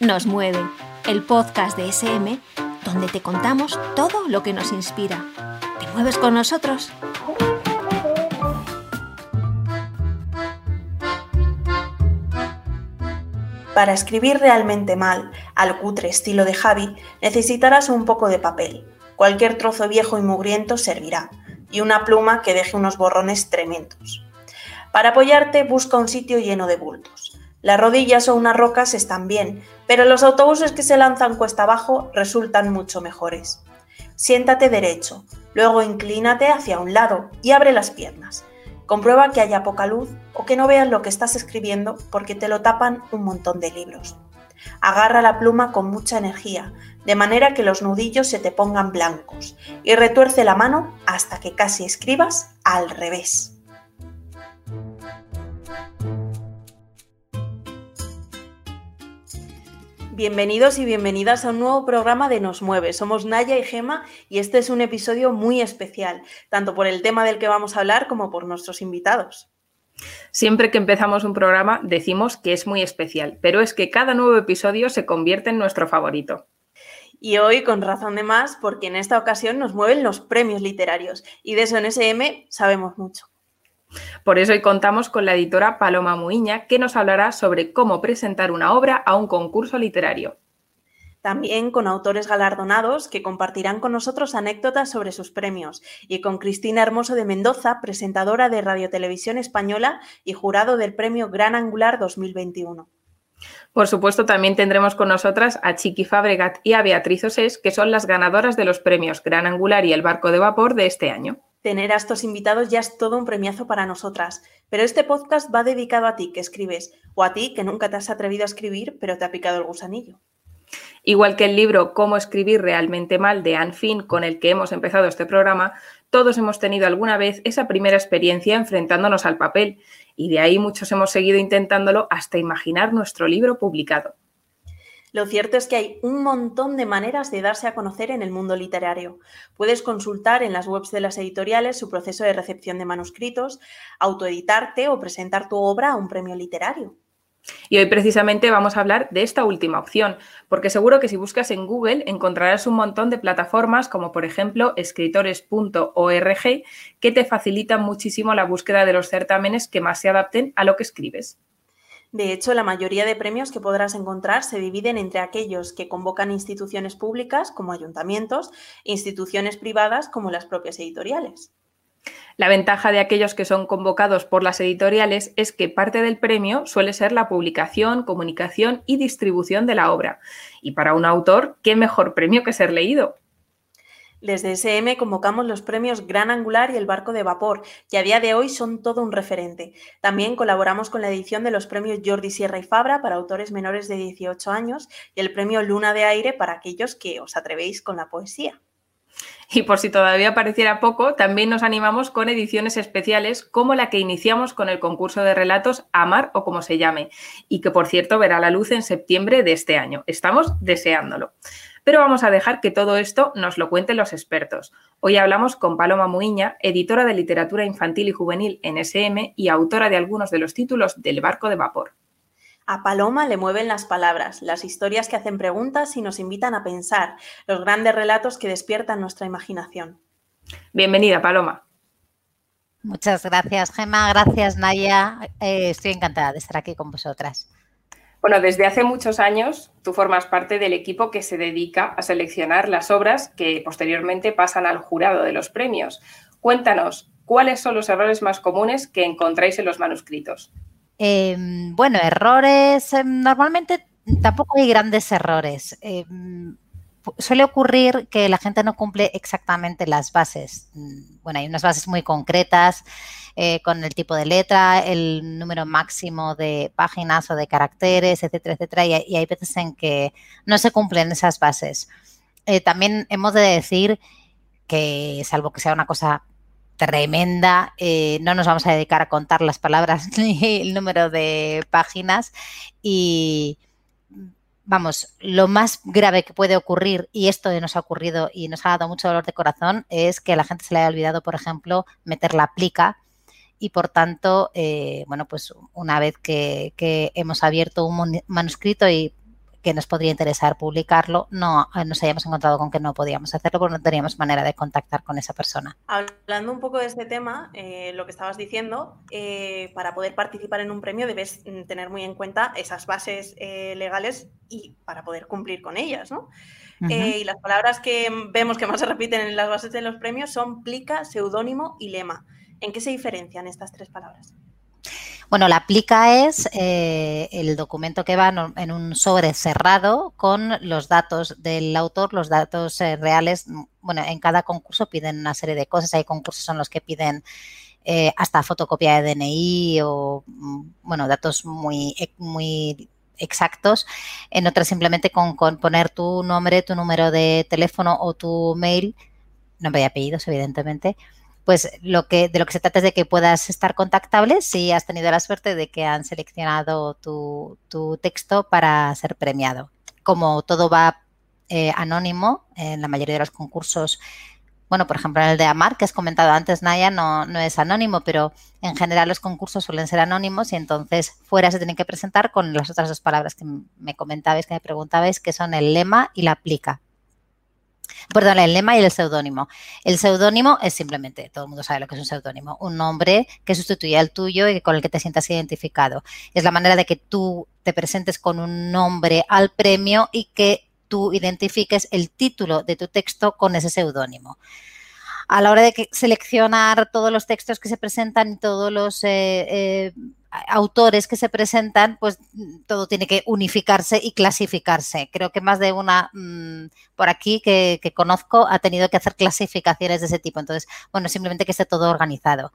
Nos mueve, el podcast de SM, donde te contamos todo lo que nos inspira. ¿Te mueves con nosotros? Para escribir realmente mal, al cutre estilo de Javi, necesitarás un poco de papel. Cualquier trozo viejo y mugriento servirá, y una pluma que deje unos borrones tremendos. Para apoyarte, busca un sitio lleno de bultos. Las rodillas o unas rocas están bien, pero los autobuses que se lanzan cuesta abajo resultan mucho mejores. Siéntate derecho, luego inclínate hacia un lado y abre las piernas. Comprueba que haya poca luz o que no veas lo que estás escribiendo porque te lo tapan un montón de libros. Agarra la pluma con mucha energía, de manera que los nudillos se te pongan blancos, y retuerce la mano hasta que casi escribas al revés. Bienvenidos y bienvenidas a un nuevo programa de Nos Mueve. Somos Naya y Gema y este es un episodio muy especial, tanto por el tema del que vamos a hablar como por nuestros invitados. Siempre que empezamos un programa decimos que es muy especial, pero es que cada nuevo episodio se convierte en nuestro favorito. Y hoy con razón de más, porque en esta ocasión nos mueven los premios literarios y de eso en SM sabemos mucho. Por eso hoy contamos con la editora Paloma Muiña, que nos hablará sobre cómo presentar una obra a un concurso literario. También con autores galardonados que compartirán con nosotros anécdotas sobre sus premios y con Cristina Hermoso de Mendoza, presentadora de Radio Televisión Española y jurado del Premio Gran Angular 2021. Por supuesto, también tendremos con nosotras a Chiqui Fabregat y a Beatriz Osés, que son las ganadoras de los premios Gran Angular y el Barco de Vapor de este año. Tener a estos invitados ya es todo un premiazo para nosotras, pero este podcast va dedicado a ti que escribes o a ti que nunca te has atrevido a escribir pero te ha picado el gusanillo. Igual que el libro Cómo escribir realmente mal de Anne Finn, con el que hemos empezado este programa, todos hemos tenido alguna vez esa primera experiencia enfrentándonos al papel y de ahí muchos hemos seguido intentándolo hasta imaginar nuestro libro publicado. Lo cierto es que hay un montón de maneras de darse a conocer en el mundo literario. Puedes consultar en las webs de las editoriales su proceso de recepción de manuscritos, autoeditarte o presentar tu obra a un premio literario. Y hoy precisamente vamos a hablar de esta última opción, porque seguro que si buscas en Google encontrarás un montón de plataformas como por ejemplo escritores.org que te facilitan muchísimo la búsqueda de los certámenes que más se adapten a lo que escribes. De hecho, la mayoría de premios que podrás encontrar se dividen entre aquellos que convocan instituciones públicas, como ayuntamientos, e instituciones privadas, como las propias editoriales. La ventaja de aquellos que son convocados por las editoriales es que parte del premio suele ser la publicación, comunicación y distribución de la obra. Y para un autor, ¿qué mejor premio que ser leído? Desde SM convocamos los premios Gran Angular y el Barco de Vapor, que a día de hoy son todo un referente. También colaboramos con la edición de los premios Jordi Sierra y Fabra para autores menores de 18 años y el premio Luna de Aire para aquellos que os atrevéis con la poesía. Y por si todavía pareciera poco, también nos animamos con ediciones especiales como la que iniciamos con el concurso de relatos Amar o como se llame, y que por cierto verá la luz en septiembre de este año. Estamos deseándolo. Pero vamos a dejar que todo esto nos lo cuenten los expertos. Hoy hablamos con Paloma Muiña, editora de literatura infantil y juvenil en SM y autora de algunos de los títulos del Barco de Vapor. A Paloma le mueven las palabras, las historias que hacen preguntas y nos invitan a pensar, los grandes relatos que despiertan nuestra imaginación. Bienvenida, Paloma. Muchas gracias, Gemma. Gracias, Naya. Eh, estoy encantada de estar aquí con vosotras. Bueno, desde hace muchos años tú formas parte del equipo que se dedica a seleccionar las obras que posteriormente pasan al jurado de los premios. Cuéntanos, ¿cuáles son los errores más comunes que encontráis en los manuscritos? Em, bueno, errores, em, normalmente tampoco hay grandes errores. Em, suele ocurrir que la gente no cumple exactamente las bases. Mm, bueno, hay unas bases muy concretas eh, con el tipo de letra, el número máximo de páginas o de caracteres, etcétera, etcétera, y, hay veces en que no se cumplen esas bases. Eh, también hemos de decir que, salvo que sea una cosa tremenda, eh, no nos vamos a dedicar a contar las palabras ni el número de páginas y vamos, lo más grave que puede ocurrir, y esto nos ha ocurrido y nos ha dado mucho dolor de corazón, es que a la gente se le haya olvidado, por ejemplo, meter la plica. Y por tanto, eh, bueno, pues una vez que, hemos abierto un manuscrito y que nos podría interesar publicarlo, no eh, nos hayamos encontrado con que no podíamos hacerlo porque no teníamos manera de contactar con esa persona. Hablando un poco de este tema, eh, lo que estabas diciendo, eh, para poder participar en un premio debes mm, tener muy en cuenta esas bases legales y para poder cumplir con ellas, ¿no? y las palabras que vemos que más se repiten en las bases de los premios son plica, seudónimo y lema. ¿En qué se diferencian estas tres palabras? Bueno, la plica es eh, el documento que va en un sobre cerrado con los datos del autor, los datos eh, reales. Bueno, en cada concurso piden una serie de cosas. Hay concursos en los que piden eh, hasta fotocopia de DNI o, mm, bueno, datos muy, muy exactos. En otras simplemente con, con poner tu nombre, tu número de teléfono o tu mail, nombre y apellidos, evidentemente pues lo que, de lo que se trata es de que puedas estar contactable si has tenido la suerte de que han seleccionado tu, texto para ser premiado. Como todo va eh, anónimo, en la mayoría de los concursos, bueno, por ejemplo, en el de Amar, que has comentado antes, Naya, no, no es anónimo, pero en general los concursos suelen ser anónimos y entonces fuera se tienen que presentar con las otras dos palabras que me comentabais, que me preguntabais, que son el lema y la aplica perdón, el lema y el seudónimo. El seudónimo es simplemente, todo el mundo sabe lo que es un seudónimo, un nombre que sustituye al tuyo y con el que te sientas identificado. Es la manera de que tú te presentes con un nombre al premio y que tú identifiques el título de tu texto con ese seudónimo a la hora de seleccionar todos los textos que se presentan y todos los eh, eh, autores que se presentan, pues todo tiene que unificarse y clasificarse. Creo que más de una mm, por aquí que, que, conozco ha tenido que hacer clasificaciones de ese tipo. Entonces, bueno, simplemente que esté todo organizado.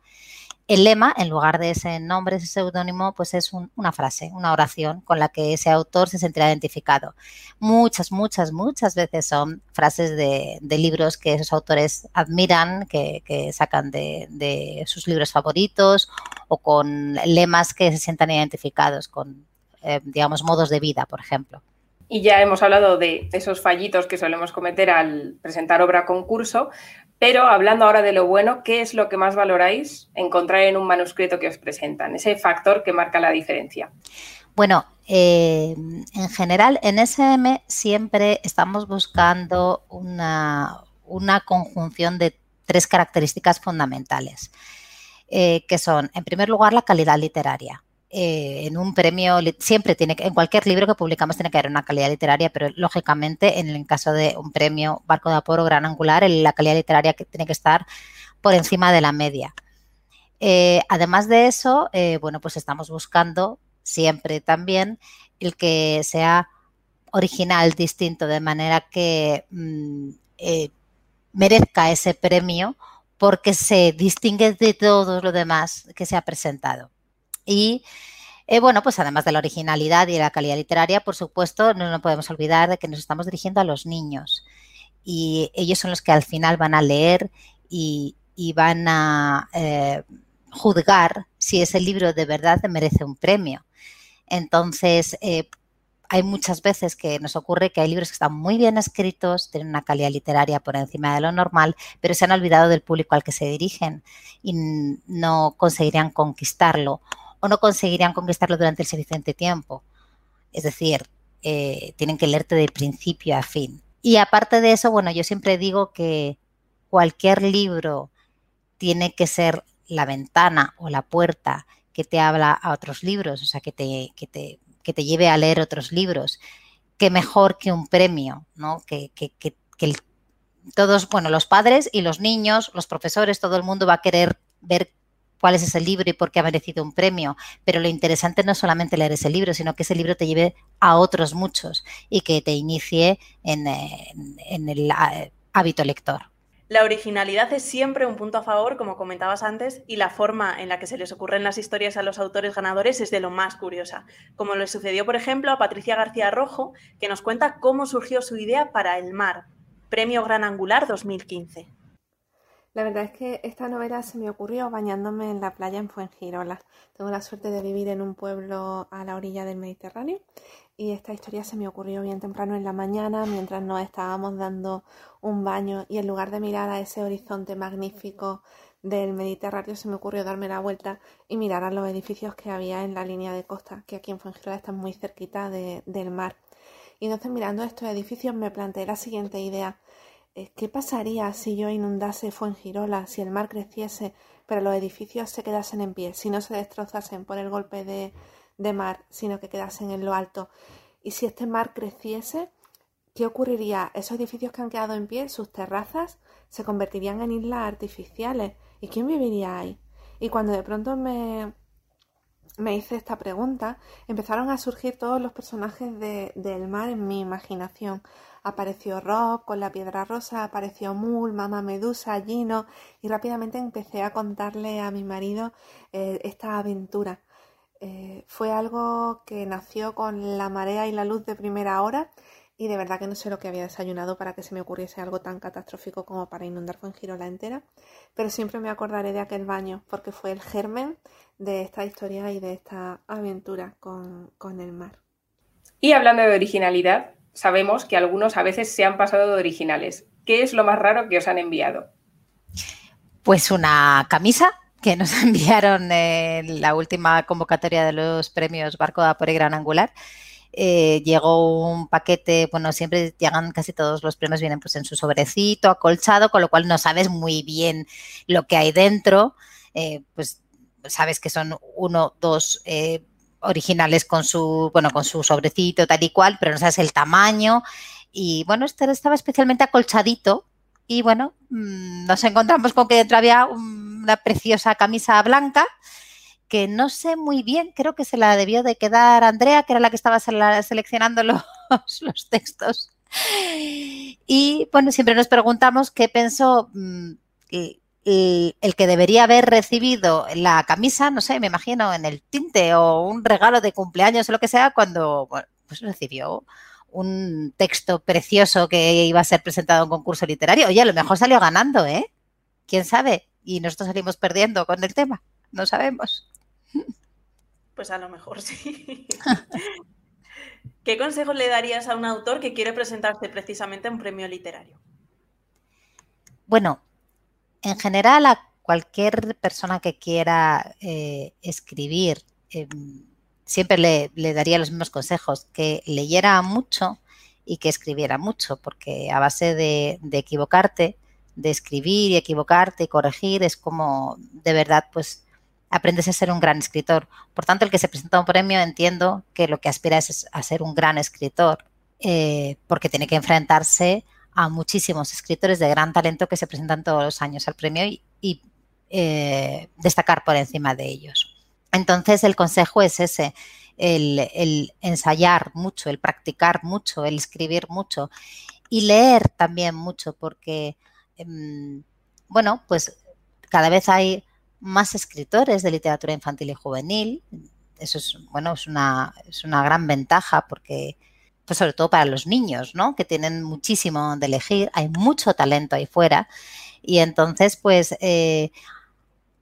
El lema, en lugar de ese nombre, ese seudónimo, pues es una frase, una oración con la que ese autor se sentirá identificado. Muchas, muchas, muchas veces son frases de, libros que esos autores admiran, que, sacan de, sus libros favoritos o con lemas que se sientan identificados con, eh, digamos, modos de vida, por ejemplo. Y ya hemos hablado de esos fallitos que solemos cometer al presentar obra concurso, pero hablando ahora de lo bueno, ¿qué es lo que más valoráis encontrar en un manuscrito que os presentan? Ese factor que marca la diferencia. Bueno, eh, en general en SM siempre estamos buscando una, conjunción de tres características fundamentales, eh, que son, en primer lugar, la calidad literaria. Eh, en un premio, siempre tiene que, en cualquier libro que publicamos tiene que haber una calidad literaria, pero lógicamente en el caso de un premio Barco de Aporo Gran Angular, la calidad literaria tiene que estar por encima de la media. Eh, además de eso, eh, bueno, pues estamos buscando siempre también el que sea original, distinto, de manera que mm, merezca ese premio porque se distingue de todo lo demás que se ha presentado. Y eh, bueno, pues además de la originalidad y la calidad literaria, por supuesto, no nos podemos olvidar de que nos estamos dirigiendo a los niños. Y ellos son los que al final van a leer y, van a eh, juzgar si ese libro de verdad merece un premio. Entonces, eh, hay muchas veces que nos ocurre que hay libros que están muy bien escritos, tienen una calidad literaria por encima de lo normal, pero se han olvidado del público al que se dirigen y no conseguirían conquistarlo o no conseguirían conquistarlo durante el suficiente tiempo. Es decir, eh, tienen que leerte de principio a fin. Y aparte de eso, bueno, yo siempre digo que cualquier libro tiene que ser la ventana o la puerta que te habla a otros libros, o sea, que te, que te, que te lleve a leer otros libros. Que mejor que un premio, ¿no? Que, que, que, que todos, bueno, los padres y los niños, los profesores, todo el mundo va a querer ver cuál es ese libro y por qué ha merecido un premio. Pero lo interesante no es solamente leer ese libro, sino que ese libro te lleve a otros muchos y que te inicie en, el eh, hábito lector. La originalidad es siempre un punto a favor, como comentabas antes, y la forma en la que se les ocurren las historias a los autores ganadores es de lo más curiosa, como le sucedió, por ejemplo, a Patricia García Rojo, que nos cuenta cómo surgió su idea para El Mar, Premio Gran Angular 2015. La verdad es que esta novela se me ocurrió bañándome en la playa en Fuengirola. Tengo la suerte de vivir en un pueblo a la orilla del Mediterráneo y esta historia se me ocurrió bien temprano en la mañana mientras nos estábamos dando un baño y en lugar de mirar a ese horizonte magnífico del Mediterráneo se me ocurrió darme la vuelta y mirar a los edificios que había en la línea de costa, que aquí en Fuengirola están muy cerquita del mar. Y entonces mirando estos edificios me planteé la siguiente idea. Eh, ¿Qué pasaría si yo inundase Fuengirola, si el mar creciese, pero los edificios se quedasen en pie, si no se destrozasen por el golpe de, de mar, sino que quedasen en lo alto? Y si este mar creciese, ¿qué ocurriría? Esos edificios que han quedado en pie, sus terrazas, se convertirían en islas artificiales. ¿Y quién viviría ahí? Y cuando de pronto me, me hice esta pregunta, empezaron a surgir todos los personajes de, del mar en mi imaginación. Apareció Rob con la piedra rosa, apareció Mul, Mamá Medusa, Gino, y rápidamente empecé a contarle a mi marido eh, esta aventura. Eh, fue algo que nació con la marea y la luz de primera hora y de verdad que no sé lo que había desayunado para que se me ocurriese algo tan catastrófico como para inundar la entera, pero siempre me acordaré de aquel baño porque fue el germen de esta historia y de esta aventura con, con el mar. Y hablando de originalidad, sabemos que algunos a veces se han pasado de originales. ¿Qué es lo más raro que os han enviado? Pues una camisa que nos enviaron en la última convocatoria de los premios Barco de Vapor y Gran Angular eh, llegó un paquete, bueno, siempre llegan casi todos los premios, vienen pues en su sobrecito, acolchado, con lo cual no sabes muy bien lo que hay dentro, eh, pues sabes que son uno, dos eh, originales con su, bueno, con su sobrecito tal y cual, pero no sabes el tamaño y bueno, este estaba especialmente acolchadito y bueno, mm, nos encontramos con que dentro había una preciosa camisa blanca que no sé muy bien, creo que se la debió de quedar Andrea, que era la que estaba seleccionando los, los textos. Y bueno, siempre nos preguntamos qué pensó mm, el, que debería haber recibido la camisa, no sé, me imagino, en el tinte o un regalo de cumpleaños o lo que sea, cuando pues recibió un texto precioso que iba a ser presentado en un concurso literario. Oye, a lo mejor salió ganando, ¿eh? ¿Quién sabe? Y nosotros salimos perdiendo con el tema. No sabemos. Pues a lo mejor sí. ¿Qué consejos le darías a un autor que quiere presentarse precisamente a un premio literario? Bueno, en general a cualquier persona que quiera eh, escribir, em, siempre le, daría los mismos consejos, que leyera mucho y que escribiera mucho, porque a base de, de equivocarte, de escribir y equivocarte y corregir, es como de verdad pues aprendes a ser un gran escritor. Por tanto, el que se presenta a un premio entiendo que lo que aspira es a ser un gran escritor, eh, porque tiene que enfrentarse a muchísimos escritores de gran talento que se presentan todos los años al premio y, eh, destacar por encima de ellos. Entonces, el consejo es ese, el, ensayar mucho, el practicar mucho, el escribir mucho y leer también mucho, porque, em, bueno, pues cada vez hay más escritores de literatura infantil y juvenil. Eso es, bueno, es una, es una gran ventaja porque, pues sobre todo para los niños, ¿no? Que tienen muchísimo de elegir, hay mucho talento ahí fuera y entonces, pues, eh,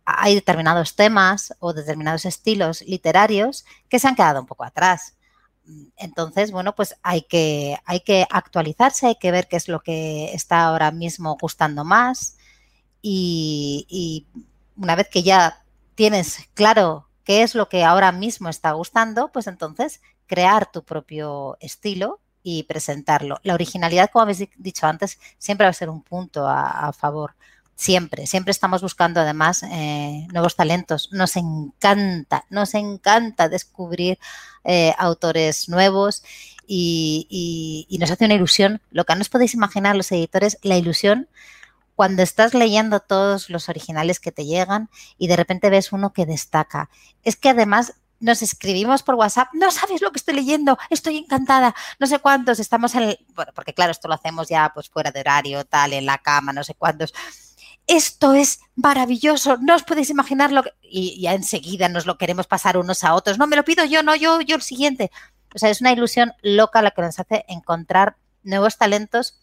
hay determinados temas o determinados estilos literarios que se han quedado un poco atrás. Entonces, bueno, pues hay que, hay que actualizarse, hay que ver qué es lo que está ahora mismo gustando más y, y una vez que ya tienes claro qué es lo que ahora mismo está gustando, pues entonces crear tu propio estilo y presentarlo. La originalidad, como habéis dicho antes, siempre va a ser un punto a, favor. Siempre, siempre estamos buscando además eh, nuevos talentos. Nos encanta, nos encanta descubrir eh, autores nuevos y, y, nos hace una ilusión. Lo que no os podéis imaginar los editores, la ilusión cuando estás leyendo todos los originales que te llegan y de repente ves uno que destaca. Es que además nos escribimos por WhatsApp, no sabes lo que estoy leyendo, estoy encantada, no sé cuántos, estamos en el, bueno, porque claro, esto lo hacemos ya pues fuera de horario, tal, en la cama, no sé cuántos. Esto es maravilloso, no os podéis imaginar lo que... Y ya enseguida nos lo queremos pasar unos a otros, no, me lo pido yo, no, yo, yo el siguiente. O sea, es una ilusión loca la que nos hace encontrar nuevos talentos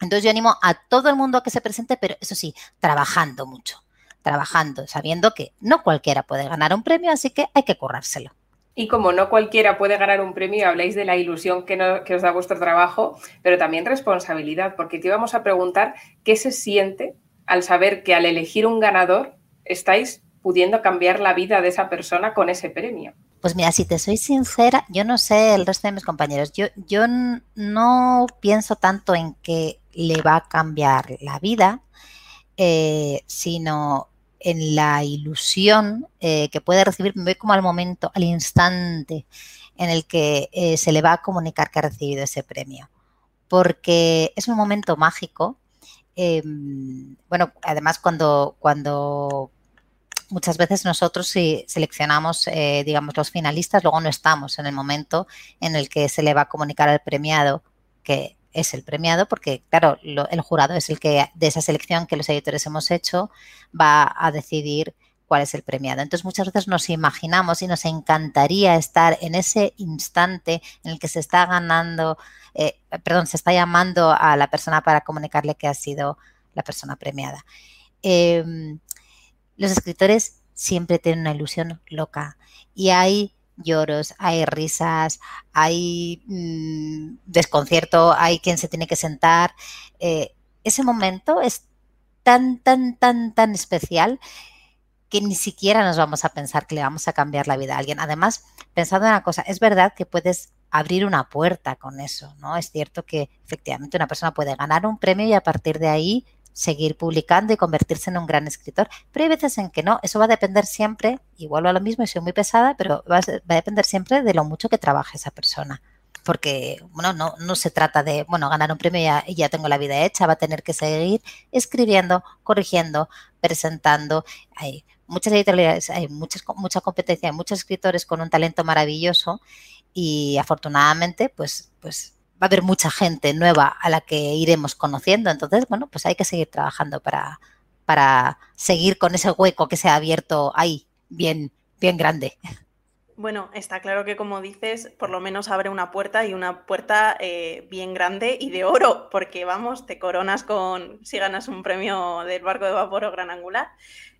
entonces yo animo a todo el mundo a que se presente, pero eso sí, trabajando mucho, trabajando, sabiendo que no cualquiera puede ganar un premio, así que hay que currárselo. Y como no cualquiera puede ganar un premio, habláis de la ilusión que, os da vuestro trabajo, pero también responsabilidad, porque te íbamos a preguntar qué se siente al saber que al elegir un ganador estáis pudiendo cambiar la vida de esa persona con ese premio. Pues mira, si te soy sincera, yo no sé el resto de mis compañeros. Yo, yo no pienso tanto en que le va a cambiar la vida, eh, sino en la ilusión eh, que puede recibir, me voy como al momento, al instante en el que eh, se le va a comunicar que ha recibido ese premio. Porque es un momento mágico. Em, bueno, además cuando, cuando muchas veces nosotros si seleccionamos, eh, digamos, los finalistas, luego no estamos en el momento en el que se le va a comunicar al premiado que es el premiado, porque claro, el jurado es el que de esa selección que los editores hemos hecho va a decidir cuál es el premiado. Entonces muchas veces nos imaginamos y nos encantaría estar en ese instante en el que se está ganando, eh, perdón, se está llamando a la persona para comunicarle que ha sido la persona premiada. Em, los escritores siempre tienen una ilusión loca y hay lloros, hay risas, hay mm, desconcierto, hay quien se tiene que sentar. Eh, ese momento es tan, tan, tan, tan especial que ni siquiera nos vamos a pensar que le vamos a cambiar la vida a alguien. Además, pensando en una cosa, es verdad que puedes abrir una puerta con eso, ¿no? Es cierto que efectivamente una persona puede ganar un premio y a partir de ahí seguir publicando y convertirse en un gran escritor. Pero hay veces en que no, eso va a depender siempre, igual a lo mismo y soy muy pesada, pero va a, depender siempre de lo mucho que trabaje esa persona. Porque, bueno, no, no se trata de, bueno, ganar un premio y ya, ya tengo la vida hecha, va a tener que seguir escribiendo, corrigiendo, presentando. Hay muchas editoriales, hay muchas, mucha competencia, hay muchos escritores con un talento maravilloso y afortunadamente, pues, pues va a haber mucha gente nueva a la que iremos conociendo. Entonces, bueno, pues hay que seguir trabajando para, para seguir con ese hueco que se ha abierto ahí, bien, bien grande. Bueno, está claro que como dices, por lo menos abre una puerta y una puerta eh, bien grande y de oro, porque vamos, te coronas con si ganas un premio del barco de vapor o gran angular.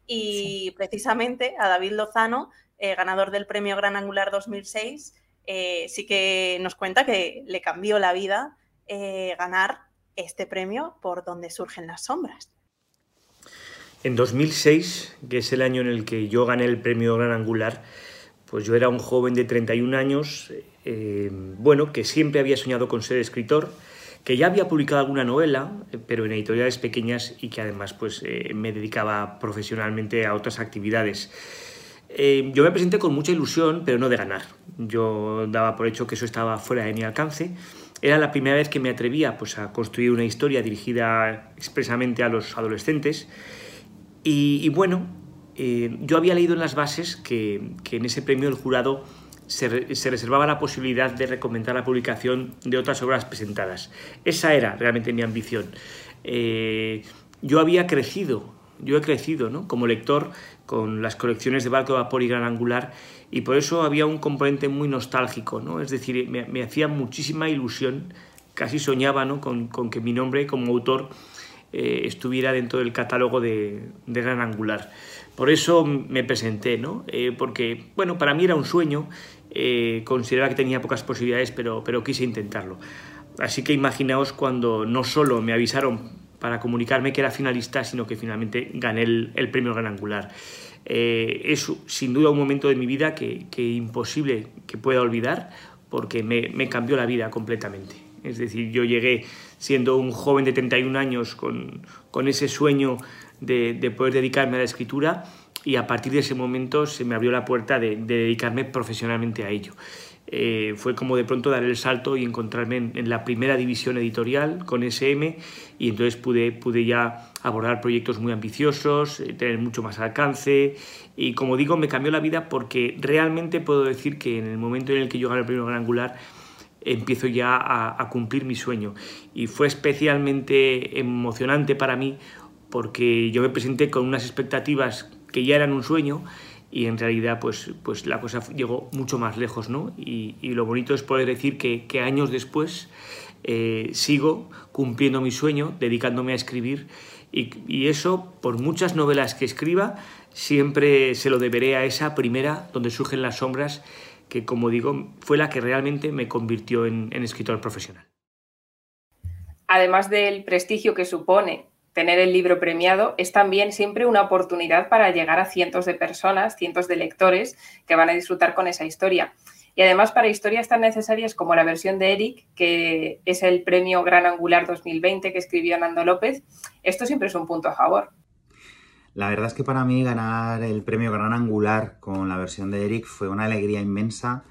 Y precisamente a David Lozano, eh, ganador del premio Gran Angular 2006, eh, sí que nos cuenta que le cambió la vida eh, ganar este premio por donde surgen las sombras. En 2006, que es el año en el que yo gané el premio Gran Angular, pues yo era un joven de 31 años, eh, bueno, que siempre había soñado con ser escritor, que ya había publicado alguna novela, pero en editoriales pequeñas y que además pues, me dedicaba profesionalmente a otras actividades. Eh, yo me presenté con mucha ilusión, pero no de ganar. Yo daba por hecho que eso estaba fuera de mi alcance. Era la primera vez que me atrevía pues, a construir una historia dirigida expresamente a los adolescentes. Y, bueno, eh, yo había leído en las bases que, en ese premio el jurado se, reservaba la posibilidad de recomendar la publicación de otras obras presentadas. Esa era realmente mi ambición. Eh, yo había crecido, yo he crecido ¿no? como lector con las colecciones de barco de vapor y gran angular y por eso había un componente muy nostálgico, ¿no? es decir, me, hacía muchísima ilusión, casi soñaba ¿no? con, que mi nombre como autor eh, estuviera dentro del catálogo de, gran angular. Por eso me presenté, ¿no? Eh, porque bueno, para mí era un sueño, eh, consideraba que tenía pocas posibilidades, pero, pero quise intentarlo. Así que imaginaos cuando no solo me avisaron para comunicarme que era finalista, sino que finalmente gané el, premio Gran Angular. Eh, es sin duda un momento de mi vida que, que imposible que pueda olvidar porque me, cambió la vida completamente. Es decir, yo llegué siendo un joven de 31 años con, ese sueño de, poder dedicarme a la escritura y a partir de ese momento se me abrió la puerta de dedicarme profesionalmente a ello. Eh, fue como de pronto dar el salto y encontrarme en, la primera división editorial con SM y entonces pude, pude ya abordar proyectos muy ambiciosos, eh, tener mucho más alcance y como digo me cambió la vida porque realmente puedo decir que en el momento en el que yo gané el primer gran angular empiezo ya a cumplir mi sueño. Y fue especialmente emocionante para mí porque yo me presenté con unas expectativas que ya eran un sueño y en realidad pues, pues la cosa llegó mucho más lejos, ¿no? Y, lo bonito es poder decir que, años después eh, sigo cumpliendo mi sueño, dedicándome a escribir y, eso, por muchas novelas que escriba, siempre se lo deberé a esa primera donde surgen las sombras, que como digo, fue la que realmente me convirtió en escritor profesional. Además del prestigio que supone tener el libro premiado es también siempre una oportunidad para llegar a cientos de personas, cientos de lectores que van a disfrutar con esa historia. Y además para historias tan necesarias como la versión de Eric, que es el premio Gran Angular 2020 que escribió Nando López, esto siempre es un punto a favor. La verdad es que para mí ganar el premio Gran Angular con la versión de Eric fue una alegría inmensa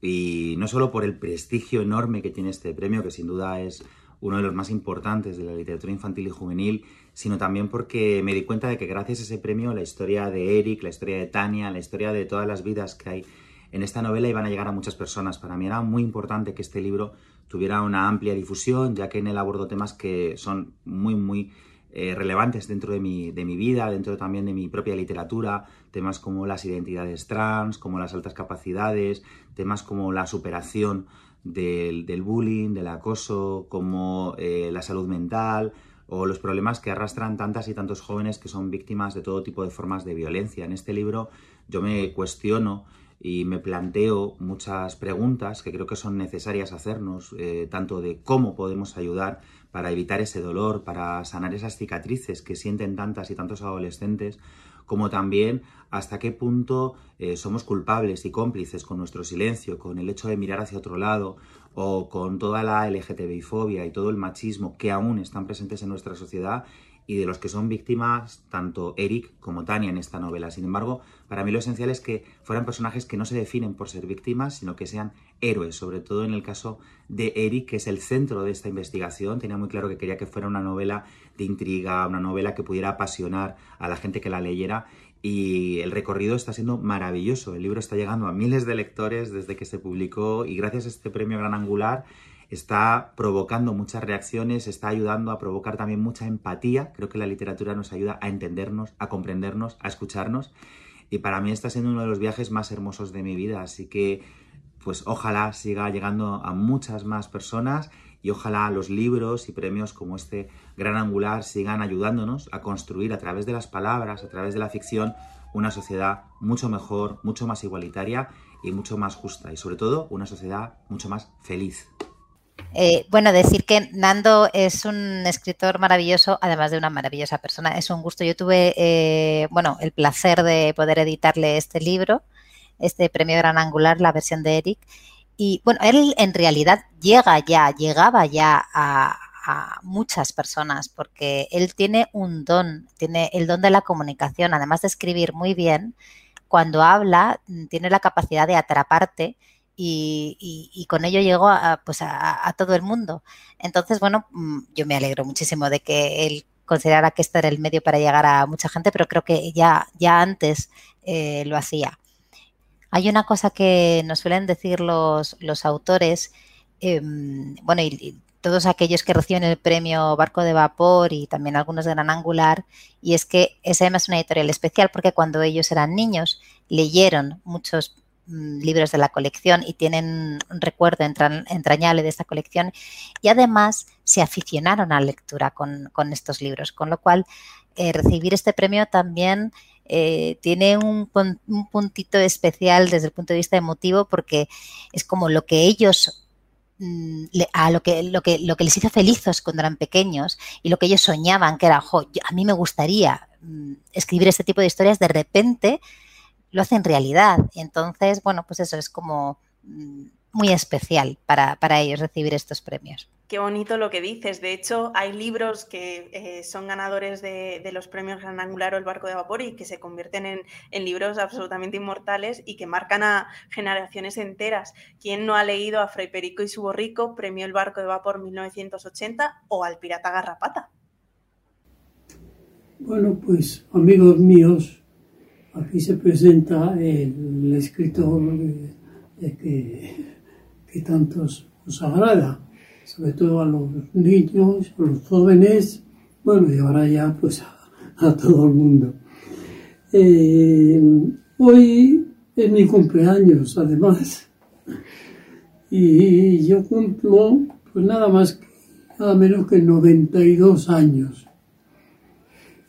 y no solo por el prestigio enorme que tiene este premio, que sin duda es uno de los más importantes de la literatura infantil y juvenil, sino también porque me di cuenta de que gracias a ese premio la historia de Eric, la historia de Tania, la historia de todas las vidas que hay en esta novela iban a llegar a muchas personas. Para mí era muy importante que este libro tuviera una amplia difusión, ya que en él abordo temas que son muy, muy eh, relevantes dentro de mi, de mi vida, dentro también de mi propia literatura, temas como las identidades trans, como las altas capacidades, temas como la superación del, bullying, del acoso, como eh, la salud mental o los problemas que arrastran tantas y tantos jóvenes que son víctimas de todo tipo de formas de violencia. En este libro yo me cuestiono y me planteo muchas preguntas que creo que son necesarias hacernos, eh, tanto de cómo podemos ayudar para evitar ese dolor, para sanar esas cicatrices que sienten tantas y tantos adolescentes, como también hasta qué punto eh, somos culpables y cómplices con nuestro silencio, con el hecho de mirar hacia otro lado o con toda la LGTBI-fobia y todo el machismo que aún están presentes en nuestra sociedad y de los que son víctimas tanto Eric como Tania en esta novela. Sin embargo, para mí lo esencial es que fueran personajes que no se definen por ser víctimas, sino que sean héroes, sobre todo en el caso de Eric, que es el centro de esta investigación. Tenía muy claro que quería que fuera una novela de intriga, una novela que pudiera apasionar a la gente que la leyera y el recorrido está siendo maravilloso. El libro está llegando a miles de lectores desde que se publicó y gracias a este premio Gran Angular está provocando muchas reacciones, está ayudando a provocar también mucha empatía. Creo que la literatura nos ayuda a entendernos, a comprendernos, a escucharnos. Y para mí está siendo uno de los viajes más hermosos de mi vida. Así que, pues ojalá siga llegando a muchas más personas y ojalá los libros y premios como este Gran Angular sigan ayudándonos a construir a través de las palabras, a través de la ficción, una sociedad mucho mejor, mucho más igualitaria y mucho más justa. Y sobre todo, una sociedad mucho más feliz. Eh, bueno, decir que Nando es un escritor maravilloso, además de una maravillosa persona. Es un gusto. Yo tuve, eh, bueno, el placer de poder editarle este libro, este premio Gran Angular, la versión de Eric. Y bueno, él en realidad llega ya, llegaba ya a, muchas personas porque él tiene un don, tiene el don de la comunicación, además de escribir muy bien. Cuando habla, tiene la capacidad de atraparte y, con ello llegó a, pues a, todo el mundo. Entonces, bueno, mm, yo me alegro muchísimo de que él considerara que este era el medio para llegar a mucha gente, pero creo que ya, ya antes eh, lo hacía. Hay una cosa que nos suelen decir los, autores, em, bueno, y, todos aquellos que reciben el premio Barco de Vapor y también algunos de Gran Angular, y es que SM es una editorial especial porque cuando ellos eran niños leyeron muchos Mm, libros de la colección y tienen un recuerdo entrañable de esta colección y además se aficionaron a la lectura con, estos libros, con lo cual eh, recibir este premio también eh, tiene un, puntito especial desde el punto de vista emotivo porque es como lo que ellos mm, a lo que, lo que, lo que les hizo felices cuando eran pequeños y lo que ellos soñaban que era, a mí me gustaría mm, escribir este tipo de historias, de repente lo hacen realidad. Entonces, bueno, pues eso es como mm, muy especial para, ellos recibir estos premios. Qué bonito lo que dices. De hecho, hay libros que eh, son ganadores de, los premios Gran Angular o El Barco de Vapor y que se convierten en, libros absolutamente inmortales y que marcan a generaciones enteras. ¿Quién no ha leído a Fray Perico y su borrico, premio El Barco de Vapor 1980 o al Pirata Garrapata? Bueno, pues amigos míos, Aquí se presenta el, escritor que, que tanto nos agrada, sobre todo a los niños, a los jóvenes, bueno, y ahora ya pues a, todo el mundo. Eh, hoy es mi cumpleaños, además, y yo cumplo pues nada más, nada menos que 92 años.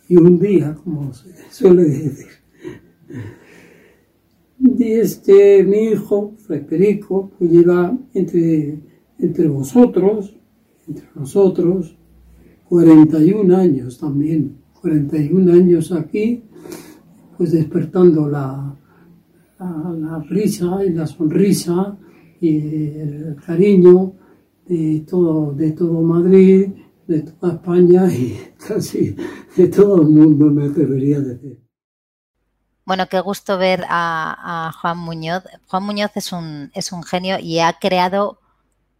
Y un día, como se suele decir. Y este, mi hijo, Federico, pues entre, entre vosotros, entre nosotros, 41 años también, 41 años aquí, pues despertando la, la, risa y la sonrisa y el cariño de todo, de todo Madrid, de toda España y casi de todo el mundo, me atrevería a decir. Bueno, qué gusto ver a, Juan Muñoz. Juan Muñoz es un, es un genio y ha creado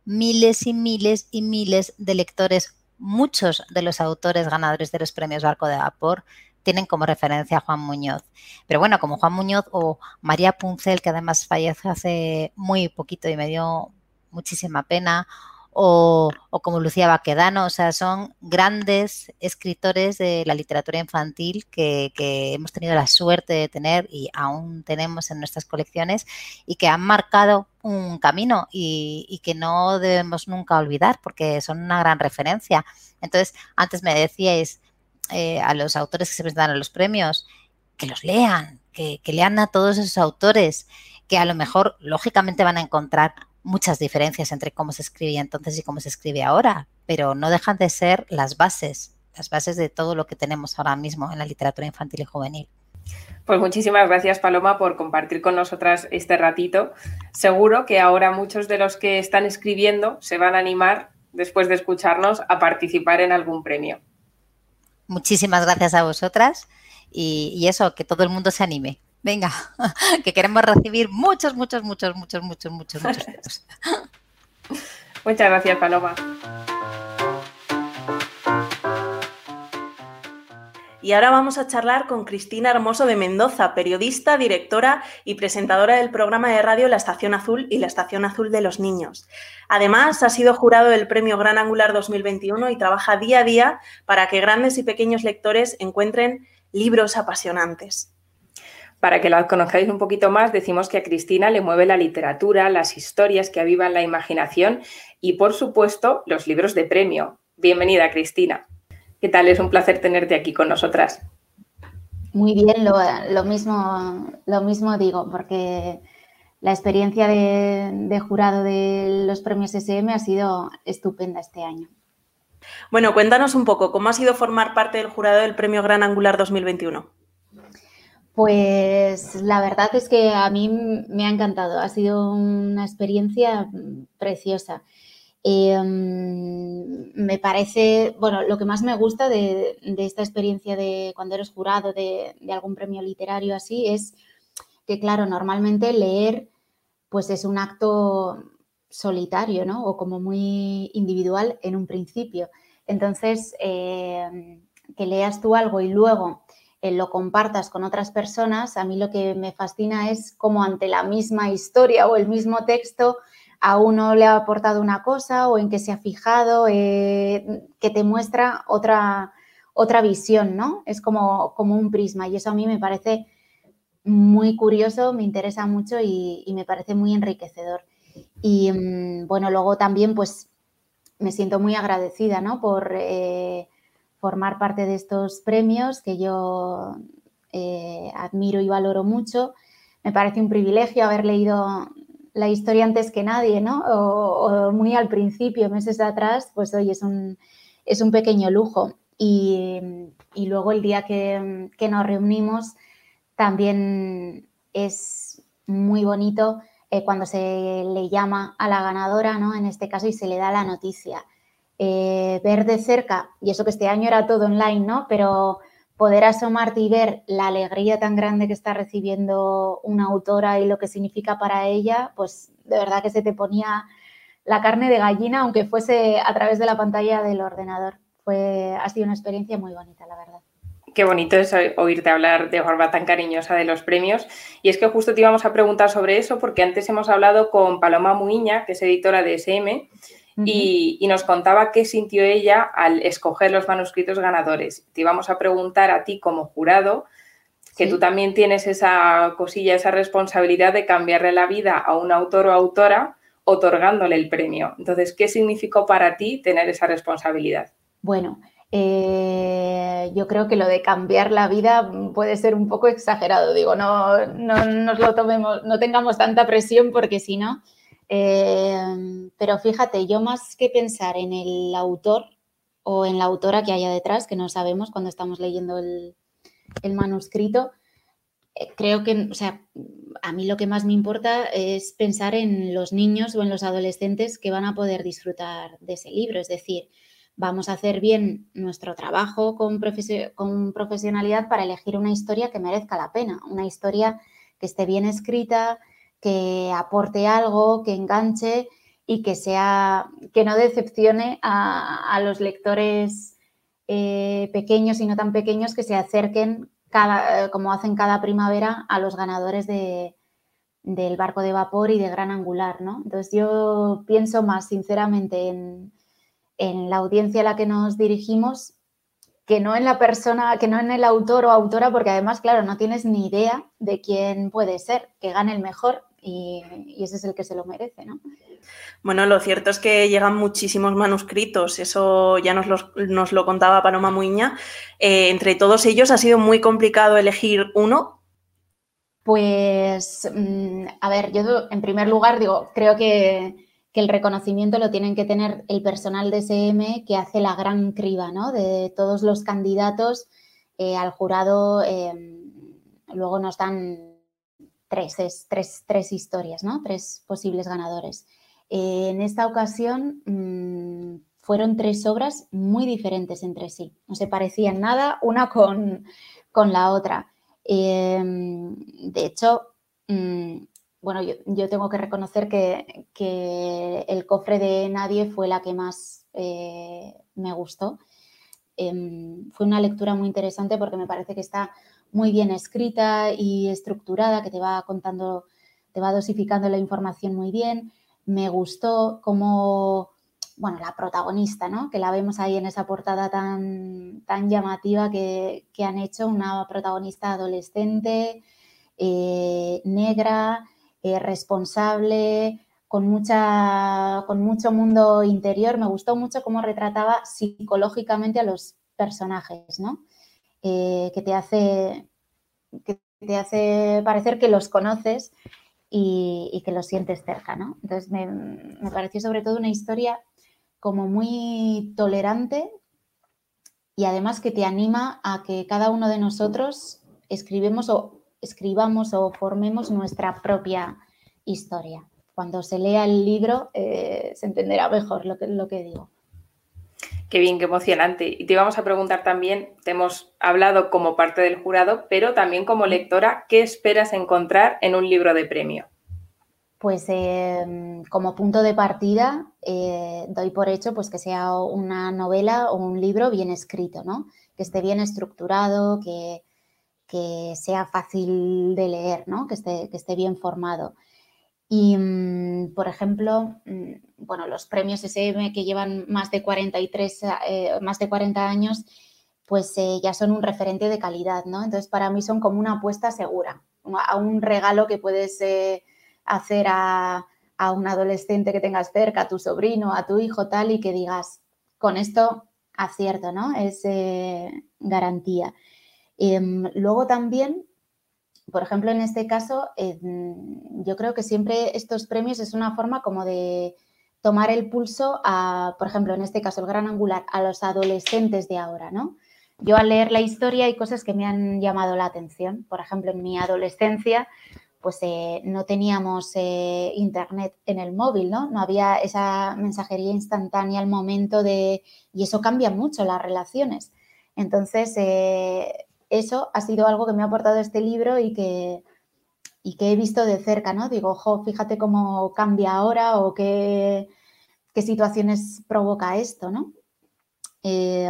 miles y miles y miles de lectores. Muchos de los autores ganadores de los premios Barco de Vapor tienen como referencia a Juan Muñoz. Pero bueno, como Juan Muñoz o María Puncel, que además falleció hace muy poquito y me dio muchísima pena, o, como Lucía Baquedano, o sea, son grandes escritores de la literatura infantil que, hemos tenido la suerte de tener y aún tenemos en nuestras colecciones y que han marcado un camino y, que no debemos nunca olvidar porque son una gran referencia. Entonces, antes me decíais eh, a los autores que se presentan a los premios que los lean, que, que lean a todos esos autores, que a lo mejor lógicamente van a encontrar muchas diferencias entre cómo se escribía entonces y cómo se escribe ahora, pero no dejan de ser las bases, las bases de todo lo que tenemos ahora mismo en la literatura infantil y juvenil. Pues muchísimas gracias, Paloma, por compartir con nosotras este ratito. Seguro que ahora muchos de los que están escribiendo se van a animar, después de escucharnos, a participar en algún premio. Muchísimas gracias a vosotras y, y eso, que todo el mundo se anime. Venga, que queremos recibir muchos, muchos, muchos, muchos, muchos, muchos, muchos. Muchas gracias, Paloma. Y ahora vamos a charlar con Cristina Hermoso de Mendoza, periodista, directora y presentadora del programa de radio La Estación Azul y La Estación Azul de los Niños. Además, ha sido jurado del Premio Gran Angular 2021 y trabaja día a día para que grandes y pequeños lectores encuentren libros apasionantes. Para que la conozcáis un poquito más, decimos que a Cristina le mueve la literatura, las historias que avivan la imaginación y, por supuesto, los libros de premio. Bienvenida, Cristina. ¿Qué tal? Es un placer tenerte aquí con nosotras. Muy bien, lo, mismo, lo mismo digo, porque la experiencia de, de, jurado de los premios SM ha sido estupenda este año. Bueno, cuéntanos un poco, ¿cómo ha sido formar parte del jurado del Premio Gran Angular 2021? Pues la verdad es que a mí me ha encantado, ha sido una experiencia preciosa. Em, me parece, bueno, lo que más me gusta de, esta experiencia de cuando eres jurado de, algún premio literario así es que, claro, normalmente leer pues es un acto solitario, ¿no? O como muy individual en un principio. Entonces, em, que leas tú algo y luego eh, lo compartas con otras personas, a mí lo que me fascina es cómo ante la misma historia o el mismo texto a uno le ha aportado una cosa o en que se ha fijado, eh, que te muestra otra, otra visión, ¿no? Es como, como un prisma y eso a mí me parece muy curioso, me interesa mucho y, me parece muy enriquecedor. Y mm, bueno, luego también pues me siento muy agradecida, ¿no? Por... Eh, formar parte de estos premios que yo eh, admiro y valoro mucho. Me parece un privilegio haber leído la historia antes que nadie, ¿no? O, muy al principio, meses atrás, pues hoy es un, es un pequeño lujo. Y, luego el día que, nos reunimos también es muy bonito eh, cuando se le llama a la ganadora, ¿no? En este caso, y se le da la noticia. Eh, ver de cerca, y eso que este año era todo online, ¿no? Pero poder asomarte y ver la alegría tan grande que está recibiendo una autora y lo que significa para ella, pues de verdad que se te ponía la carne de gallina, aunque fuese a través de la pantalla del ordenador. Fue, ha sido una experiencia muy bonita, la verdad. Qué bonito es oírte hablar de forma tan cariñosa de los premios. Y es que justo te íbamos a preguntar sobre eso, porque antes hemos hablado con Paloma Muiña, que es editora de SM, y, nos contaba qué sintió ella al escoger los manuscritos ganadores. Te íbamos a preguntar a ti como jurado, que tú también tienes esa cosilla, esa responsabilidad de cambiarle la vida a un autor o autora otorgándole el premio. Entonces, ¿qué significó para ti tener esa responsabilidad? Bueno, eh, yo creo que lo de cambiar la vida puede ser un poco exagerado. Digo, no, no nos lo tomemos, no tengamos tanta presión porque si no, Em, pero fíjate, yo más que pensar en el autor o en la autora que haya detrás, que no sabemos cuando estamos leyendo el, manuscrito. Eh, creo que, o sea, a mí lo que más me importa es pensar en los niños o en los adolescentes que van a poder disfrutar de ese libro. Es decir, vamos a hacer bien nuestro trabajo con, con profesionalidad para elegir una historia que merezca la pena, una historia que esté bien escrita, que aporte algo, que enganche y que sea, que no decepcione a, los lectores eh, pequeños y no tan pequeños que se acerquen cada, como hacen cada primavera a los ganadores de, del barco de vapor y de gran angular, ¿no? Entonces yo pienso más sinceramente en, en la audiencia a la que nos dirigimos que no en la persona, que no en el autor o autora, porque además, claro, no tienes ni idea de quién puede ser, que gane el mejor y, ese es el que se lo merece, ¿no? Bueno, lo cierto es que llegan muchísimos manuscritos, eso ya nos, nos lo contaba Paloma Muiña. Eh, entre todos ellos ha sido muy complicado elegir uno. Pues, mm, a ver, yo en primer lugar digo, creo que que el reconocimiento lo tienen que tener el personal de SM que hace la gran criba ¿no? de todos los candidatos eh, al jurado. Em, luego nos dan tres, tres, tres, historias, ¿no? tres posibles ganadores. Eh, en esta ocasión mm, fueron tres obras muy diferentes entre sí, no se parecían nada una con, con la otra. Em, de hecho, mm, bueno, yo, tengo que reconocer que, el cofre de Nadie fue la que más eh, me gustó. Em, fue una lectura muy interesante porque me parece que está muy bien escrita y estructurada, que te va contando, te va dosificando la información muy bien. Me gustó como, bueno, la protagonista, ¿no? Que la vemos ahí en esa portada tan, tan llamativa que, han hecho, una protagonista adolescente, eh, negra, eh, responsable, con, mucha, con mucho mundo interior. Me gustó mucho cómo retrataba psicológicamente a los personajes, ¿no? Eh, que, te hace, que te hace parecer que los conoces y, que los sientes cerca, ¿no? Entonces me, me, pareció sobre todo una historia como muy tolerante y además que te anima a que cada uno de nosotros escribimos o escribamos o formemos nuestra propia historia. Cuando se lea el libro eh, se entenderá mejor lo que, lo que digo. Qué bien, qué emocionante. Y te íbamos a preguntar también, te hemos hablado como parte del jurado, pero también como lectora, ¿qué esperas encontrar en un libro de premio? Pues em, como punto de partida eh, doy por hecho pues que sea una novela o un libro bien escrito, ¿no? Que esté bien estructurado, que, que sea fácil de leer, ¿no? que, esté, que esté bien formado. Y, por ejemplo, mm, bueno, los premios SM que llevan más de 43, eh, más de 40 años, pues eh, ya son un referente de calidad, ¿no? Entonces, para mí son como una apuesta segura, a un regalo que puedes eh, hacer a, a, un adolescente que tengas cerca, a tu sobrino, a tu hijo, tal, y que digas, con esto acierto, ¿no? Es garantía. Em, luego también, por ejemplo, en este caso, yo creo que siempre estos premios es una forma como de tomar el pulso a, por ejemplo, en este caso, el gran angular, a los adolescentes de ahora, ¿no? Yo al leer la historia hay cosas que me han llamado la atención. Por ejemplo, en mi adolescencia, pues eh, no teníamos eh, internet en el móvil, ¿no? No había esa mensajería instantánea al momento de... Y eso cambia mucho las relaciones. Entonces, eh, eso ha sido algo que me ha aportado este libro y que, y que he visto de cerca, ¿no? Digo, ojo, fíjate cómo cambia ahora o qué, qué situaciones provoca esto, ¿no? Eh,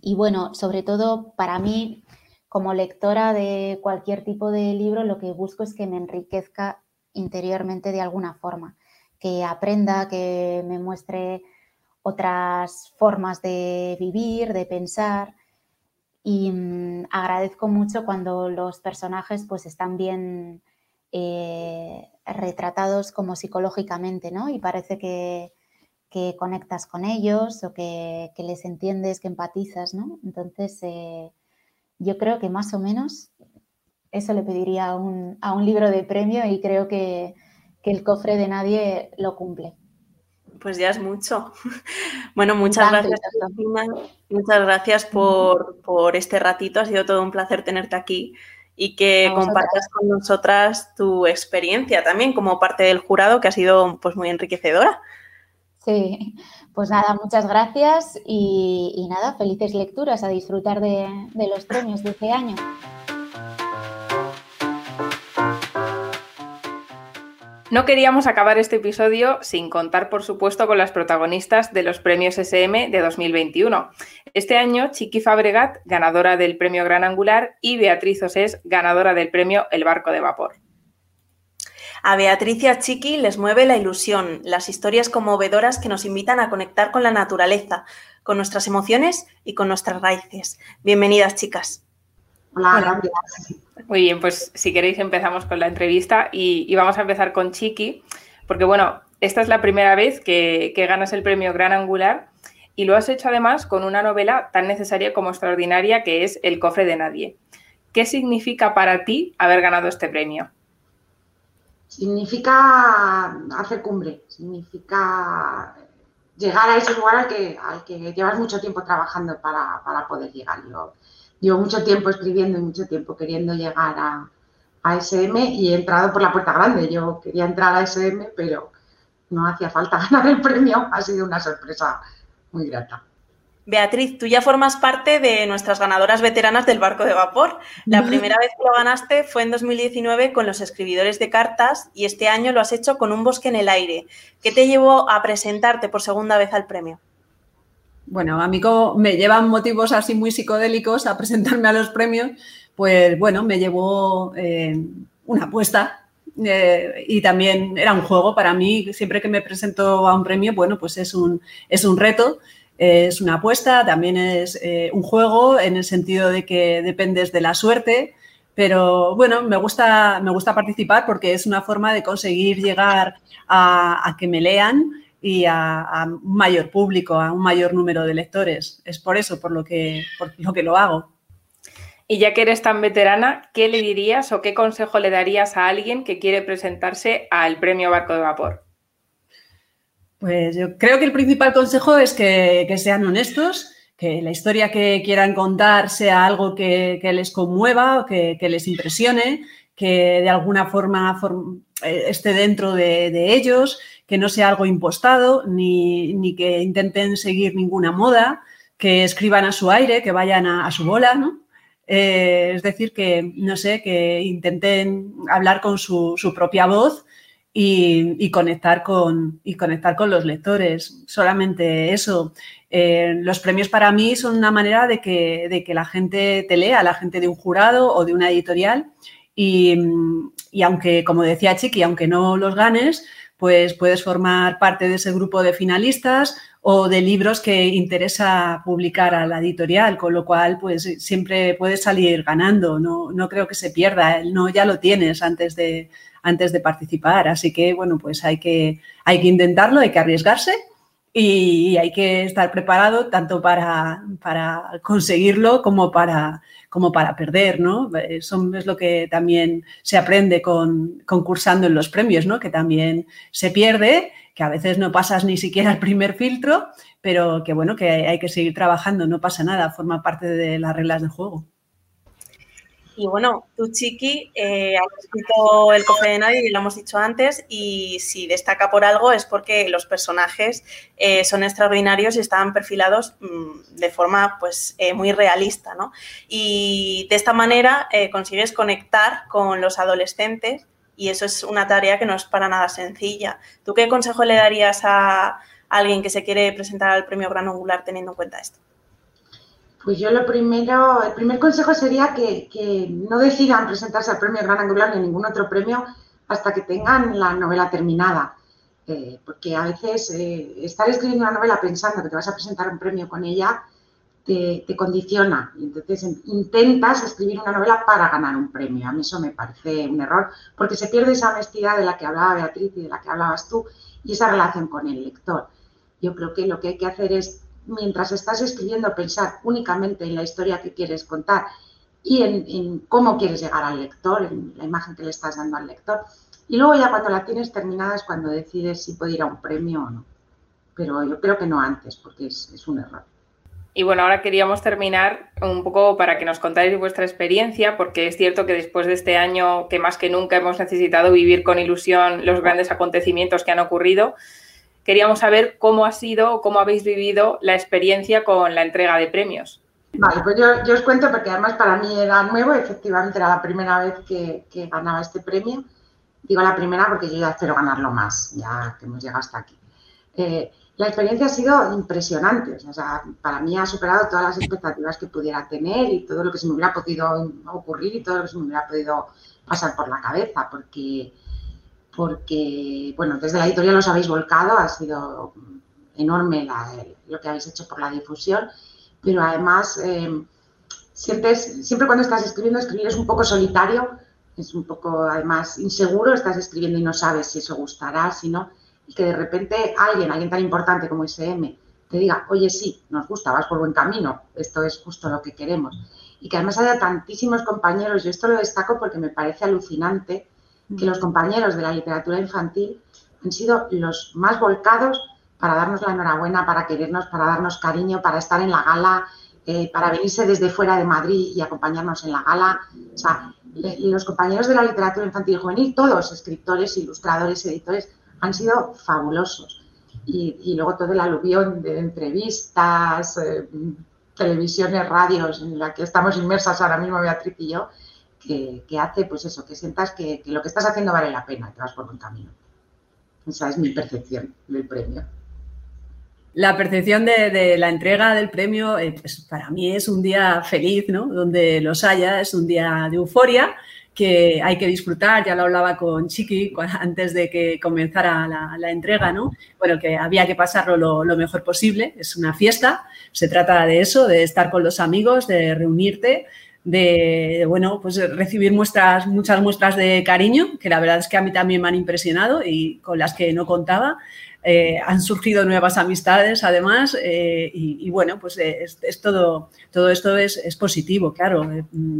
y bueno, sobre todo para mí, como lectora de cualquier tipo de libro, lo que busco es que me enriquezca interiormente de alguna forma, que aprenda, que me muestre otras formas de vivir, de pensar, y mm, agradezco mucho cuando los personajes pues están bien eh, retratados como psicológicamente, ¿no? Y parece que, conectas con ellos o que, les entiendes, que empatizas, ¿no? Entonces, eh, yo creo que más o menos eso le pediría a un, libro de premio y creo que, que el cofre de nadie lo cumple. Pues ya es mucho. Bueno, muchas gracias, Muchas gracias por, por, este ratito. Ha sido todo un placer tenerte aquí y que compartas con nosotras tu experiencia también como parte del jurado, que ha sido pues muy enriquecedora. Sí, pues nada, muchas gracias y, nada, felices lecturas, a disfrutar de, de los premios de este año. No queríamos acabar este episodio sin contar, por supuesto, con las protagonistas de los premios SM de 2021. Este año, Chiqui Fabregat, ganadora del premio Gran Angular, y Beatriz Osés, ganadora del premio El Barco de Vapor. A Beatriz y a Chiqui les mueve la ilusión, las historias conmovedoras que nos invitan a conectar con la naturaleza, con nuestras emociones y con nuestras raíces. Bienvenidas, chicas. Hola, gracias. Muy bien, pues si queréis empezamos con la entrevista y, vamos a empezar con Chiqui, porque bueno, esta es la primera vez que, ganas el premio Gran Angular y lo has hecho además con una novela tan necesaria como extraordinaria que es El cofre de nadie. ¿Qué significa para ti haber ganado este premio? Significa hacer cumbre, significa llegar a ese lugar al que, al que llevas mucho tiempo trabajando para, para poder llegar. Yo, llevo mucho tiempo escribiendo y mucho tiempo queriendo llegar a, SM y he entrado por la puerta grande. Yo quería entrar a SM, pero no hacía falta ganar el premio. Ha sido una sorpresa muy grata. Beatriz, tú ya formas parte de nuestras ganadoras veteranas del barco de vapor. La primera vez que lo ganaste fue en 2019 con los escribidores de cartas y este año lo has hecho con un bosque en el aire. ¿Qué te llevó a presentarte por segunda vez al premio? Bueno, a mí como me llevan motivos así muy psicodélicos a presentarme a los premios, pues bueno, me llevó eh, una apuesta eh, y también era un juego para mí. Siempre que me presento a un premio, bueno, pues es un, es un reto, es una apuesta, también es eh, un juego en el sentido de que dependes de la suerte. Pero bueno, me gusta, me gusta participar porque es una forma de conseguir llegar a que me lean y a, un mayor público, a un mayor número de lectores. Es por eso, por lo que, por lo, que lo hago. Y ya que eres tan veterana, ¿qué le dirías o qué consejo le darías a alguien que quiere presentarse al premio Barco de Vapor? Pues yo creo que el principal consejo es que, sean honestos, que la historia que quieran contar sea algo que, les conmueva, que, que les impresione, que de alguna forma esté dentro de ellos, que no sea algo impostado, ni, que intenten seguir ninguna moda, que escriban a su aire, que vayan a, su bola, ¿no? Eh, es decir, que, no sé, que intenten hablar con su, propia voz y, conectar con, y conectar con los lectores. Solamente eso. Eh, los premios para mí son una manera de que, de que, la gente te lea, la gente de un jurado o de una editorial. Y, y aunque, como decía Chiqui, aunque no los ganes, pues puedes formar parte de ese grupo de finalistas o de libros que interesa publicar a la editorial, con lo cual pues siempre puedes salir ganando, no, no creo que se pierda, no ya lo tienes antes de, antes de participar, así que bueno, pues hay que, hay que intentarlo, hay que arriesgarse y hay que estar preparado tanto para, para conseguirlo como para, como para perder, ¿no? Eso es lo que también se aprende con, concursando en los premios, ¿no? Que también se pierde, que a veces no pasas ni siquiera el primer filtro, pero que bueno, que hay que seguir trabajando, no pasa nada, forma parte de las reglas del juego. Y bueno, tú, Chiqui, eh, has escrito El cofre de nadie, y lo hemos dicho antes, y si destaca por algo es porque los personajes eh, son extraordinarios y están perfilados mm, de forma pues eh, muy realista, ¿no? Y de esta manera consigues conectar con los adolescentes y eso es una tarea que no es para nada sencilla. ¿Tú qué consejo le darías a alguien que se quiere presentar al premio Gran Angular teniendo en cuenta esto? Pues yo lo primero, el primer consejo sería que, no decidan presentarse al premio Gran Angular ni a ningún otro premio hasta que tengan la novela terminada. Eh, porque a veces eh, estar escribiendo una novela pensando que te vas a presentar un premio con ella te, condiciona. Entonces intentas escribir una novela para ganar un premio. A mí eso me parece un error porque se pierde esa honestidad de la que hablaba Beatriz y de la que hablabas tú y esa relación con el lector. Yo creo que lo que hay que hacer es mientras estás escribiendo, pensar únicamente en la historia que quieres contar y en, cómo quieres llegar al lector, en la imagen que le estás dando al lector. Y luego ya cuando la tienes terminada es cuando decides si puede ir a un premio o no. pero yo creo que no antes, porque es, un error. Y bueno, ahora queríamos terminar un poco para que nos contáis vuestra experiencia, porque es cierto que después de este año que más que nunca hemos necesitado vivir con ilusión los grandes acontecimientos que han ocurrido, queríamos saber cómo ha sido o cómo habéis vivido la experiencia con la entrega de premios. Vale, pues yo, os cuento porque además para mí era nuevo, efectivamente era la primera vez que, ganaba este premio. Digo la primera porque yo ya espero ganarlo más, ya que hemos llegado hasta aquí. Eh, la experiencia ha sido impresionante, o sea, para mí ha superado todas las expectativas que pudiera tener y todo lo que se me hubiera podido ocurrir y todo lo que se me hubiera podido pasar por la cabeza, porque, porque bueno, desde la editorial os habéis volcado, ha sido enorme lo que habéis hecho por la difusión pero además eh, siempre, siempre cuando estás escribiendo, escribir es un poco solitario, es un poco además inseguro, estás escribiendo y no sabes si eso gustará, si no, y que de repente alguien, alguien tan importante como SM, te diga, oye, sí, nos gusta, vas por buen camino, esto es justo lo que queremos. Y que además haya tantísimos compañeros, yo esto lo destaco porque me parece alucinante que los compañeros de la literatura infantil han sido los más volcados para darnos la enhorabuena, para querernos, para darnos cariño, para estar en la gala, eh, para venirse desde fuera de Madrid y acompañarnos en la gala. O sea, los compañeros de la literatura infantil y juvenil, todos, escritores, ilustradores, editores, han sido fabulosos. Y, luego todo el aluvión de entrevistas, eh, televisiones, radios, en la que estamos inmersas ahora mismo Beatriz y yo, que, hace pues eso, que sientas que, que, lo que estás haciendo vale la pena, que vas por buen camino. Esa es mi percepción del premio. La percepción de, la entrega del premio, eh, pues para mí es un día feliz, ¿no? Donde los haya, es un día de euforia que hay que disfrutar, ya lo hablaba con Chiqui antes de que comenzara la, entrega, ¿no? Bueno, que había que pasarlo lo, mejor posible, es una fiesta, se trata de eso, de estar con los amigos, de reunirte, de, bueno, pues recibir muestras, muchas muestras de cariño, que la verdad es que a mí también me han impresionado y con las que no contaba. Eh, han surgido nuevas amistades además eh, y, bueno, pues eh, es, todo, todo esto es, positivo, claro,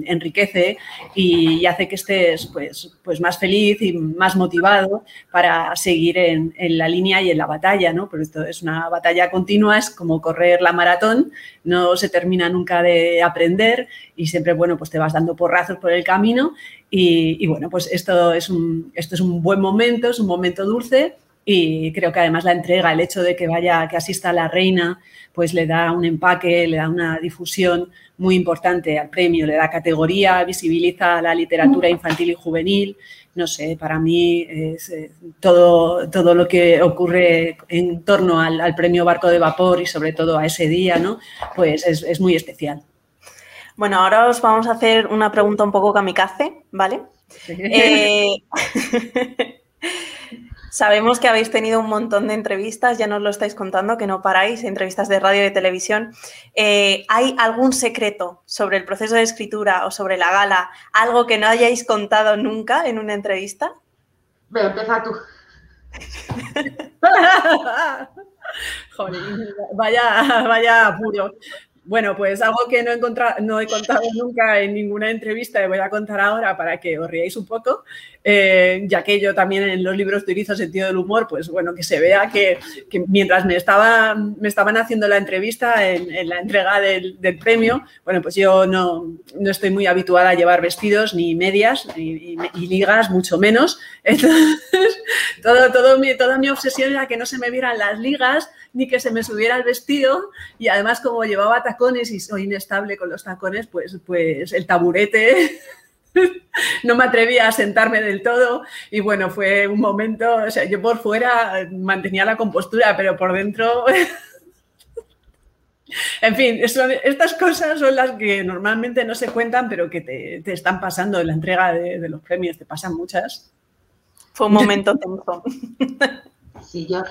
enriquece y, hace que estés pues, pues más feliz y más motivado para seguir en, la línea y en la batalla, ¿no? Porque esto es una batalla continua, es como correr la maratón, no se termina nunca de aprender y siempre, bueno, pues te vas dando porrazos por el camino y, y bueno, pues esto es, un, esto es un buen momento, es un momento dulce y creo que además la entrega, el hecho de que vaya, que asista la reina, pues le da un empaque, le da una difusión muy importante al premio, le da categoría, visibiliza la literatura infantil y juvenil. No sé, para mí es eh, todo, todo lo que ocurre en torno al, premio Barco de Vapor y sobre todo a ese día, ¿no? Pues es, muy especial. Bueno, ahora os vamos a hacer una pregunta un poco kamikaze, ¿vale? Eh, Sabemos que habéis tenido un montón de entrevistas, ya nos lo estáis contando, que no paráis, entrevistas de radio y de televisión. Eh, ¿Hay algún secreto sobre el proceso de escritura o sobre la gala? ¿Algo que no hayáis contado nunca en una entrevista? Ve, empieza tú. Joder, vaya, vaya apuro. Bueno, pues algo que no he, no he contado nunca en ninguna entrevista y voy a contar ahora para que os riáis un poco, eh, ya que yo también en los libros utilizo sentido del humor, pues bueno, que se vea que, mientras me, estaba, me estaban haciendo la entrevista en, la entrega del, premio, bueno, pues yo no, no, estoy muy habituada a llevar vestidos ni medias y, ligas, mucho menos. Entonces, todo, todo mi, toda mi obsesión era que no se me vieran las ligas ni que se me subiera el vestido y además como llevaba tacones y soy inestable con los tacones, pues, pues el taburete no me atrevía a sentarme del todo y bueno, fue un momento, o sea, yo por fuera mantenía la compostura, pero por dentro... En fin, estas cosas son las que normalmente no se cuentan, pero que te, están pasando en la entrega de, los premios, te pasan muchas. Fue un momento tenso. Sí, yo,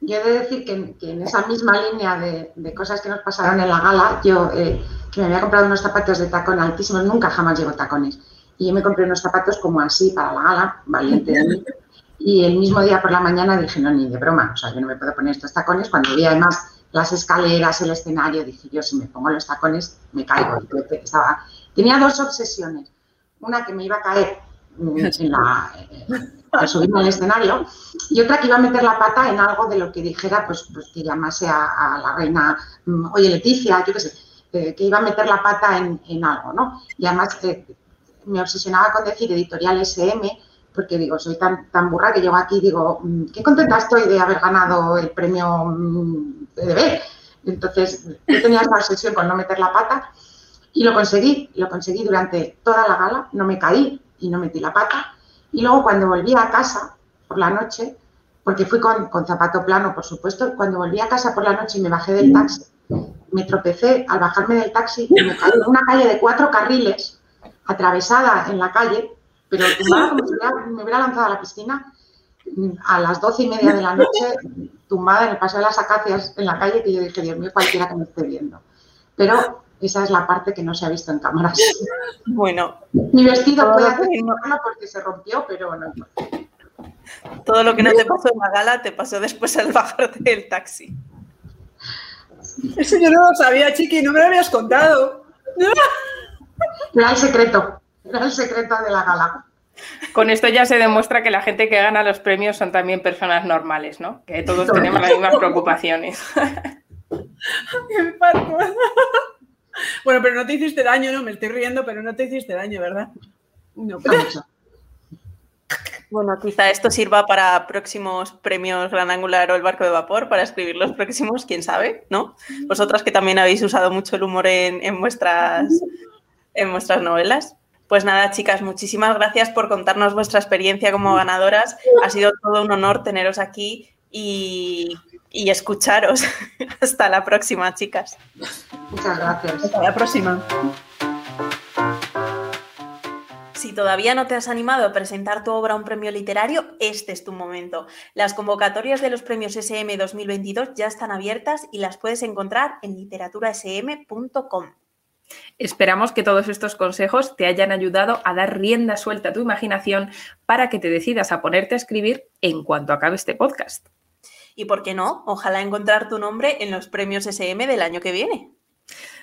yo he de decir que, en esa misma línea de, cosas que nos pasaron en la gala, yo eh, que me había comprado unos zapatos de tacón altísimos, nunca jamás llevo tacones. Y yo me compré unos zapatos como así para la gala, valiente de mí. Y el mismo día por la mañana dije, no, ni de broma, o sea, yo no me puedo poner estos tacones. Cuando vi además las escaleras, el escenario, dije, yo si me pongo los tacones me caigo. Estaba, tenía dos obsesiones. Una que me iba a caer en la, al subirme al escenario, y otra que iba a meter la pata en algo de lo que dijera, pues, pues que llamase a, la reina, mm, oye Leticia, yo qué sé, eh, que iba a meter la pata en, en algo, ¿no? Y además eh, me obsesionaba con decir editorial SM, porque digo, soy tan, tan burra que llego aquí y digo, mm, qué contenta estoy de haber ganado el premio PDB. Entonces, yo tenía esa obsesión con no meter la pata y lo conseguí, lo conseguí durante toda la gala, no me caí y no metí la pata. Y luego cuando volví a casa por la noche, porque fui con, zapato plano, por supuesto, cuando volví a casa por la noche y me bajé del taxi, me tropecé al bajarme del taxi y me caí en una calle de cuatro carriles, atravesada en la calle, pero tumbada como si me hubiera lanzado a la piscina a las doce y media de la noche, tumbada en el paseo de las acacias en la calle, que yo dije, Dios mío, cualquiera que me esté viendo. Pero esa es la parte que no se ha visto en cámaras. Bueno. Mi vestido puede hacer porque se rompió, pero no Todo lo que no te pasó en la gala te pasó después al bajarte del taxi. Eso yo no lo sabía, Chiqui, no me lo habías contado. Era el secreto, era el secreto de la gala. Con esto ya se demuestra que la gente que gana los premios son también personas normales, ¿no? Que todos tenemos las mismas preocupaciones. Bueno, pero no te hiciste daño, ¿no? Me estoy riendo, pero no te hiciste daño, ¿verdad? No, pero... Bueno, quizá esto sirva para próximos premios Gran Angular o el Barco de Vapor, para escribir los próximos, quién sabe, ¿no? Vosotras que también habéis usado mucho el humor en, vuestras, en vuestras novelas. Pues nada, chicas, muchísimas gracias por contarnos vuestra experiencia como ganadoras. Ha sido todo un honor teneros aquí y, y escucharos. Hasta la próxima, chicas. Muchas gracias. Hasta la próxima. Si todavía no te has animado a presentar tu obra a un premio literario, este es tu momento. Las convocatorias de los premios SM 2022 ya están abiertas y las puedes encontrar en literaturasm.com. Esperamos que todos estos consejos te hayan ayudado a dar rienda suelta a tu imaginación para que te decidas a ponerte a escribir en cuanto acabe este podcast. Y por qué no, ojalá encontrar tu nombre en los premios SM del año que viene.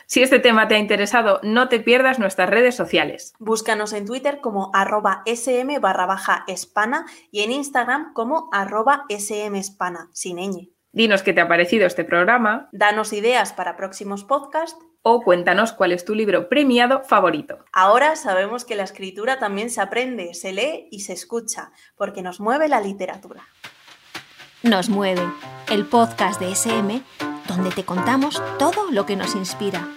Si este tema te ha interesado, no te pierdas nuestras redes sociales. Búscanos en Twitter como arroba sm barra baja espana y en Instagram como arroba smespana, sin ñ. Dinos qué te ha parecido este programa. Danos ideas para próximos podcasts. O cuéntanos cuál es tu libro premiado favorito. Ahora sabemos que la escritura también se aprende, se lee y se escucha, porque nos mueve la literatura. Nos mueve, el podcast de SM donde te contamos todo lo que nos inspira.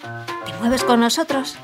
¿Te mueves con nosotros?